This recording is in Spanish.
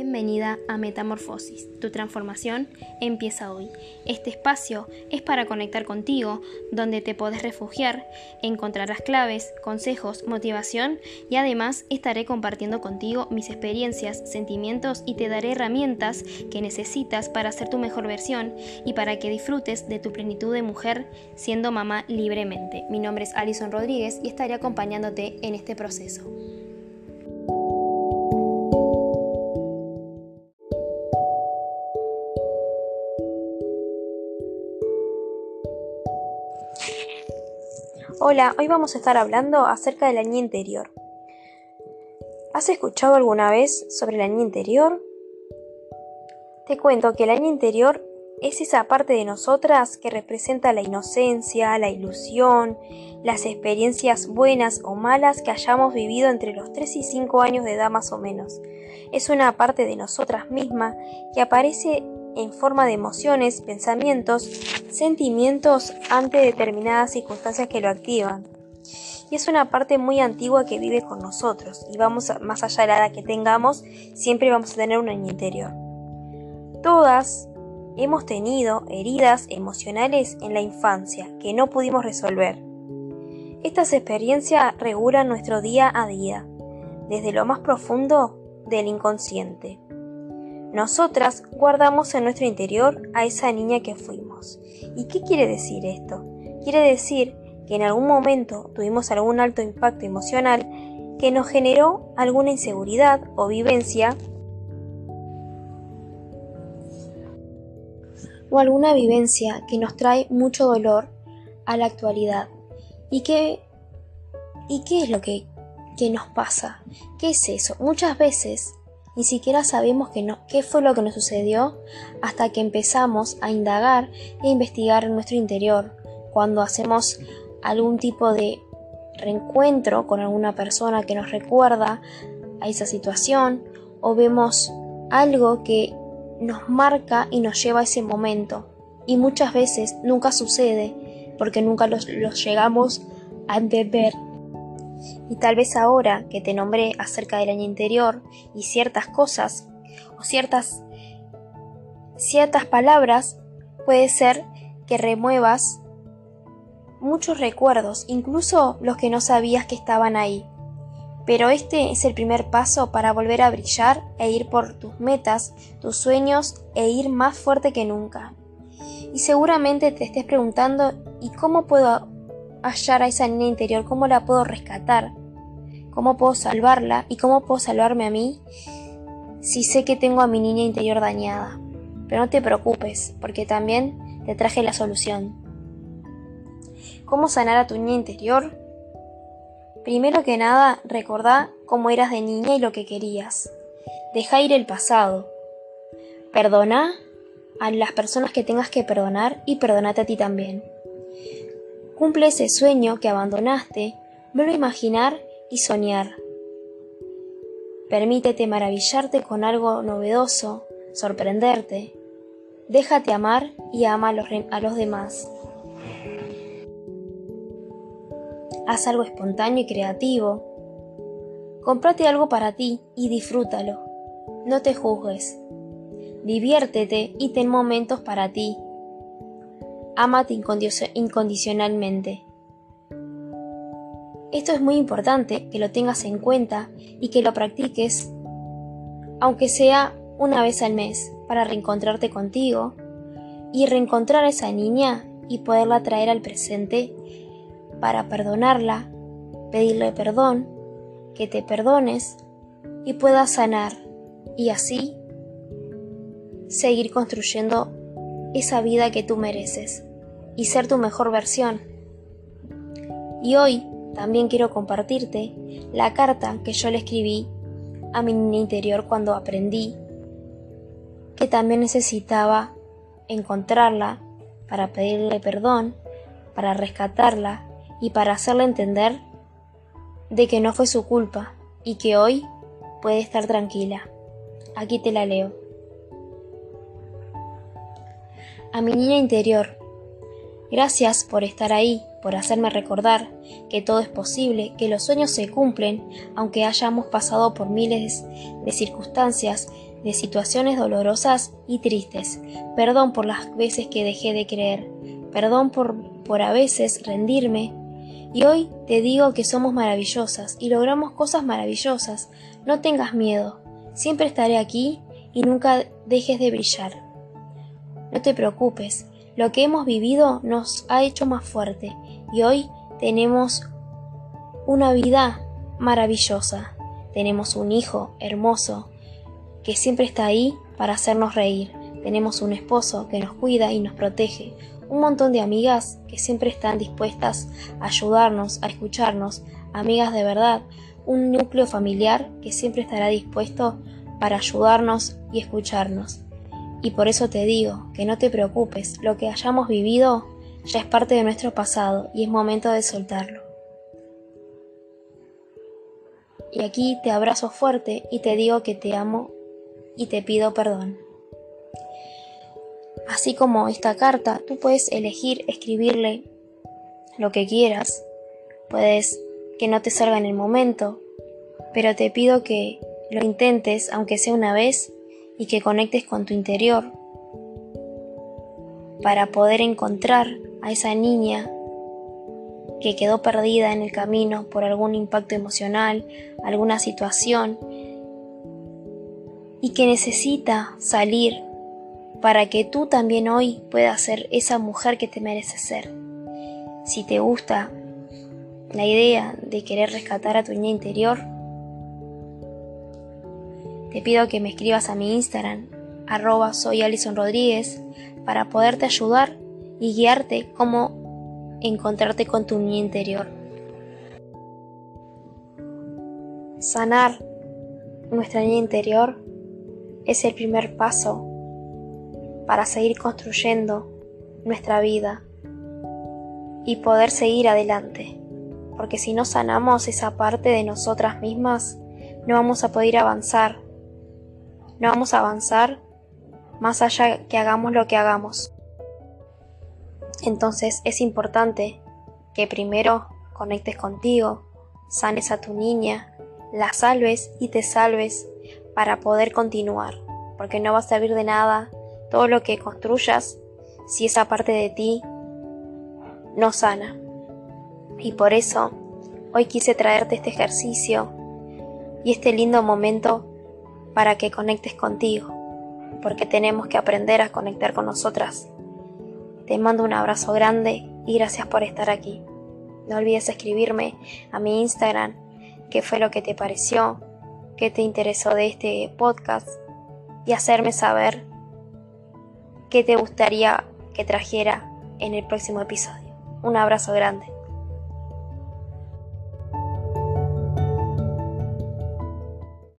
Bienvenida a Metamorfosis. Tu transformación empieza hoy. Este espacio es para conectar contigo, donde te podés refugiar, encontrarás claves, consejos, motivación y además estaré compartiendo contigo mis experiencias, sentimientos y te daré herramientas que necesitas para ser tu mejor versión y para que disfrutes de tu plenitud de mujer siendo mamá libremente. Mi nombre es Alison Rodríguez y estaré acompañándote en este proceso. Hola, hoy vamos a estar hablando acerca de la niña interior. ¿Has escuchado alguna vez sobre la niña interior? Te cuento que la niña interior es esa parte de nosotras que representa la inocencia, la ilusión, las experiencias buenas o malas que hayamos vivido entre los 3 y 5 años de edad más o menos. Es una parte de nosotras mismas que aparece en forma de emociones, pensamientos, sentimientos ante determinadas circunstancias que lo activan. Y es una parte muy antigua que vive con nosotros y vamos más allá de la que tengamos, siempre vamos a tener un año interior. Todas hemos tenido heridas emocionales en la infancia que no pudimos resolver. Estas experiencias regulan nuestro día a día, desde lo más profundo del inconsciente. Nosotras guardamos en nuestro interior a esa niña que fuimos. ¿Y qué quiere decir esto? Quiere decir que en algún momento tuvimos algún alto impacto emocional que nos generó alguna inseguridad o vivencia o alguna vivencia que nos trae mucho dolor a la actualidad. ¿Y qué, y qué es lo que, que nos pasa? ¿Qué es eso? Muchas veces ni siquiera sabemos qué fue lo que nos sucedió hasta que empezamos a indagar e investigar en nuestro interior. Cuando hacemos algún tipo de reencuentro con alguna persona que nos recuerda a esa situación o vemos algo que nos marca y nos lleva a ese momento. Y muchas veces nunca sucede porque nunca los, los llegamos a entender y tal vez ahora que te nombré acerca del año interior y ciertas cosas o ciertas ciertas palabras, puede ser que remuevas muchos recuerdos, incluso los que no sabías que estaban ahí. Pero este es el primer paso para volver a brillar e ir por tus metas, tus sueños e ir más fuerte que nunca. Y seguramente te estés preguntando ¿y cómo puedo hallar a esa niña interior? ¿Cómo la puedo rescatar? ¿Cómo puedo salvarla? ¿Y cómo puedo salvarme a mí si sé que tengo a mi niña interior dañada? Pero no te preocupes, porque también te traje la solución. ¿Cómo sanar a tu niña interior? Primero que nada, recordá cómo eras de niña y lo que querías. Deja ir el pasado. Perdona a las personas que tengas que perdonar y perdonate a ti también. Cumple ese sueño que abandonaste, vuelve a imaginar y soñar. Permítete maravillarte con algo novedoso, sorprenderte. Déjate amar y ama a los, demás. Haz algo espontáneo y creativo. Comprate algo para ti y disfrútalo. No te juzgues. Diviértete y ten momentos para ti Amate incondicionalmente. Esto es muy importante que lo tengas en cuenta y que lo practiques, aunque sea una vez al mes, para reencontrarte contigo y reencontrar a esa niña y poderla traer al presente para perdonarla, pedirle perdón, que te perdones y puedas sanar y así seguir construyendo esa vida que tú mereces y ser tu mejor versión. Y hoy también quiero compartirte la carta que yo le escribí a mi niña interior cuando aprendí que también necesitaba encontrarla para pedirle perdón, para rescatarla y para hacerle entender de que no fue su culpa y que hoy puede estar tranquila. Aquí te la leo. A mi niña interior, Gracias por estar ahí, por hacerme recordar que todo es posible, que los sueños se cumplen, aunque hayamos pasado por miles de circunstancias de situaciones dolorosas y tristes. Perdón por las veces que dejé de creer. Perdón por, por a veces rendirme. Y hoy te digo que somos maravillosas y logramos cosas maravillosas. No tengas miedo. Siempre estaré aquí y nunca dejes de brillar. No te preocupes. Lo que hemos vivido nos ha hecho más fuerte y hoy tenemos una vida maravillosa. Tenemos un hijo hermoso que siempre está ahí para hacernos reír. Tenemos un esposo que nos cuida y nos protege. Un montón de amigas que siempre están dispuestas a ayudarnos, a escucharnos. Amigas de verdad. Un núcleo familiar que siempre estará dispuesto para ayudarnos y escucharnos. Y por eso te digo que no te preocupes, lo que hayamos vivido ya es parte de nuestro pasado y es momento de soltarlo. Y aquí te abrazo fuerte y te digo que te amo y te pido perdón. Así como esta carta, tú puedes elegir escribirle lo que quieras. Puedes que no te salga en el momento, pero te pido que lo intentes, aunque sea una vez, y que conectes con tu interior para poder encontrar a esa niña que quedó perdida en el camino por algún impacto emocional, alguna situación y que necesita salir para que tú también hoy puedas ser esa mujer que te mereces ser. Si te gusta la idea de querer rescatar a tu niña interior, te pido que me escribas a mi Instagram, arroba soy Alison Rodríguez, para poderte ayudar y guiarte cómo encontrarte con tu niña interior. Sanar nuestra niña interior es el primer paso para seguir construyendo nuestra vida y poder seguir adelante. Porque si no sanamos esa parte de nosotras mismas, no vamos a poder avanzar. No vamos a avanzar más allá que hagamos lo que hagamos. Entonces es importante que primero conectes contigo, sanes a tu niña, la salves y te salves para poder continuar, porque no va a servir de nada todo lo que construyas si esa parte de ti no sana. Y por eso hoy quise traerte este ejercicio y este lindo momento para que conectes contigo, porque tenemos que aprender a conectar con nosotras te mando un abrazo grande y gracias por estar aquí. No olvides escribirme a mi Instagram qué fue lo que te pareció, qué te interesó de este podcast y hacerme saber qué te gustaría que trajera en el próximo episodio. Un abrazo grande.